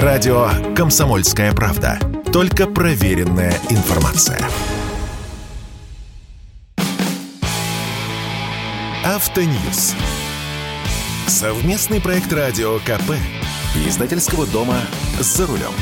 Радио «Комсомольская правда». Только проверенная информация. Автоньюз. Совместный проект радио КП. Издательского дома «За рулем».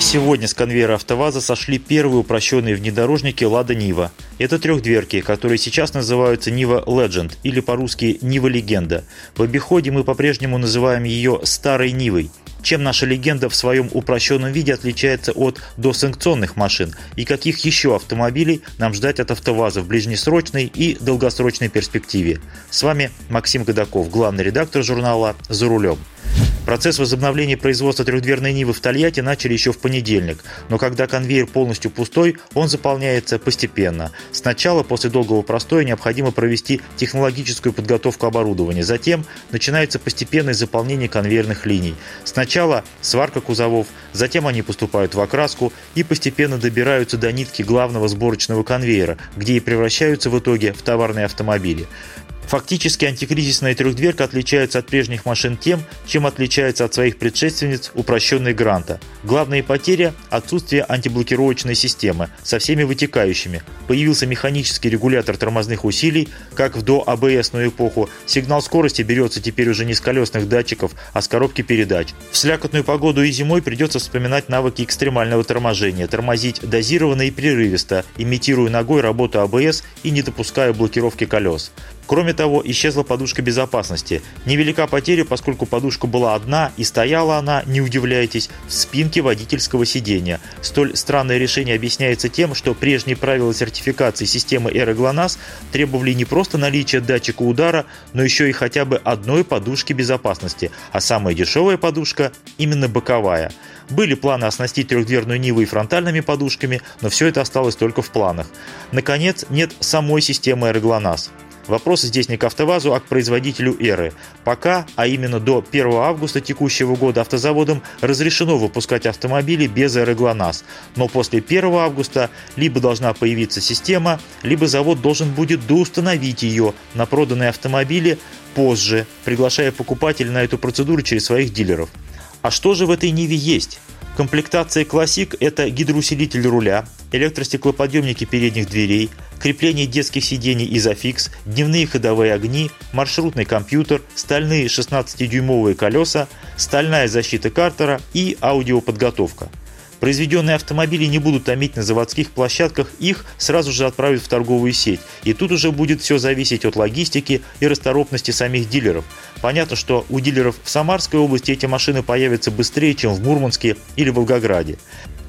Сегодня с конвейера АвтоВАЗа сошли первые упрощенные внедорожники «Лада Нива». Это трехдверки, которые сейчас называются «Нива Legend» или по-русски «Нива Легенда». В обиходе мы по-прежнему называем ее «Старой Нивой». Чем наша легенда в своем упрощенном виде отличается от досанкционных машин и каких еще автомобилей нам ждать от АвтоВАЗа в ближнесрочной и долгосрочной перспективе. С вами Максим Годаков, главный редактор журнала «За рулем». Процесс возобновления производства трехдверной Нивы в Тольятти начали еще в понедельник, но когда конвейер полностью пустой, он заполняется постепенно. Сначала, после долгого простоя, необходимо провести технологическую подготовку оборудования. Затем начинается постепенное заполнение конвейерных линий. Сначала сварка кузовов, затем они поступают в окраску и постепенно добираются до нитки главного сборочного конвейера, где и превращаются в итоге в товарные автомобили. Фактически антикризисная трехдверка отличается от прежних машин тем, чем отличается от своих предшественниц упрощенной Гранта. Главная потеря – отсутствие антиблокировочной системы со всеми вытекающими. Появился механический регулятор тормозных усилий, как в до АБСную эпоху. Сигнал скорости берется теперь уже не с колесных датчиков, а с коробки передач. В слякотную погоду и зимой придется вспоминать навыки экстремального торможения, тормозить дозированно и прерывисто, имитируя ногой работу АБС и не допуская блокировки колес. Кроме того, исчезла подушка безопасности. Невелика потеря, поскольку подушка была одна и стояла она, не удивляйтесь, в спинке водительского сидения. Столь странное решение объясняется тем, что прежние правила сертификации системы AeroGLONASS требовали не просто наличия датчика удара, но еще и хотя бы одной подушки безопасности, а самая дешевая подушка именно боковая. Были планы оснастить трехдверную Ниву и фронтальными подушками, но все это осталось только в планах. Наконец, нет самой системы AeroGLONASS. Вопрос здесь не к АвтоВАЗу, а к производителю Эры. Пока, а именно до 1 августа текущего года автозаводам разрешено выпускать автомобили без Эры ГЛОНАСС. Но после 1 августа либо должна появиться система, либо завод должен будет доустановить ее на проданные автомобили позже, приглашая покупателей на эту процедуру через своих дилеров. А что же в этой Ниве есть? Комплектация Classic – это гидроусилитель руля, электростеклоподъемники передних дверей, крепление детских сидений изофикс, дневные ходовые огни, маршрутный компьютер, стальные 16-дюймовые колеса, стальная защита картера и аудиоподготовка. Произведенные автомобили не будут томить на заводских площадках, их сразу же отправят в торговую сеть. И тут уже будет все зависеть от логистики и расторопности самих дилеров. Понятно, что у дилеров в Самарской области эти машины появятся быстрее, чем в Мурманске или Волгограде.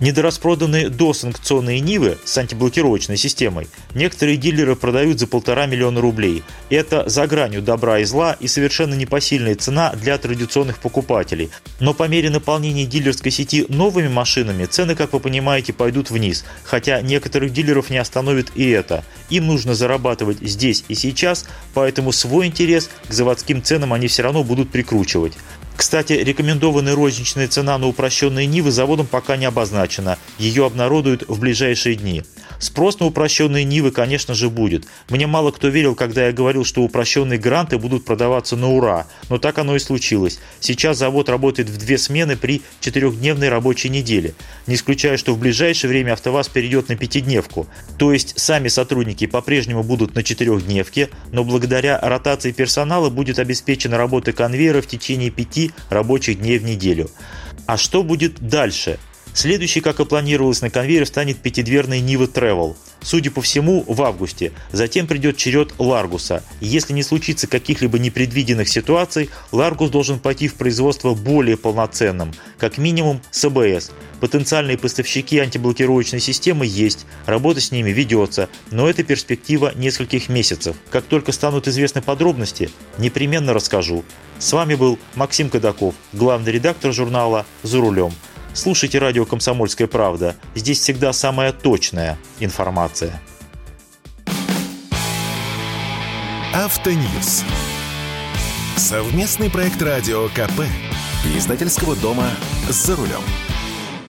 Недораспроданные досанкционные Нивы с антиблокировочной системой некоторые дилеры продают за полтора миллиона рублей. Это за гранью добра и зла и совершенно непосильная цена для традиционных покупателей. Но по мере наполнения дилерской сети новыми машинами цены, как вы понимаете, пойдут вниз. Хотя некоторых дилеров не остановит и это. Им нужно зарабатывать здесь и сейчас, поэтому свой интерес к заводским ценам они все равно будут прикручивать. Кстати, рекомендованная розничная цена на упрощенные Нивы заводом пока не обозначена. Ее обнародуют в ближайшие дни. Спрос на упрощенные Нивы, конечно же, будет. Мне мало кто верил, когда я говорил, что упрощенные гранты будут продаваться на ура. Но так оно и случилось. Сейчас завод работает в две смены при четырехдневной рабочей неделе. Не исключаю, что в ближайшее время АвтоВАЗ перейдет на пятидневку. То есть сами сотрудники по-прежнему будут на четырехдневке, но благодаря ротации персонала будет обеспечена работа конвейера в течение пяти рабочих дней в неделю. А что будет дальше? Следующий, как и планировалось на конвейере, станет пятидверный Нива Travel. Судя по всему, в августе. Затем придет черед Ларгуса. Если не случится каких-либо непредвиденных ситуаций, Ларгус должен пойти в производство более полноценным, как минимум с АБС. Потенциальные поставщики антиблокировочной системы есть, работа с ними ведется, но это перспектива нескольких месяцев. Как только станут известны подробности, непременно расскажу. С вами был Максим Кадаков, главный редактор журнала «За рулем». Слушайте радио «Комсомольская правда». Здесь всегда самая точная информация. Автоньюз. Совместный проект радио КП. Издательского дома «За рулем».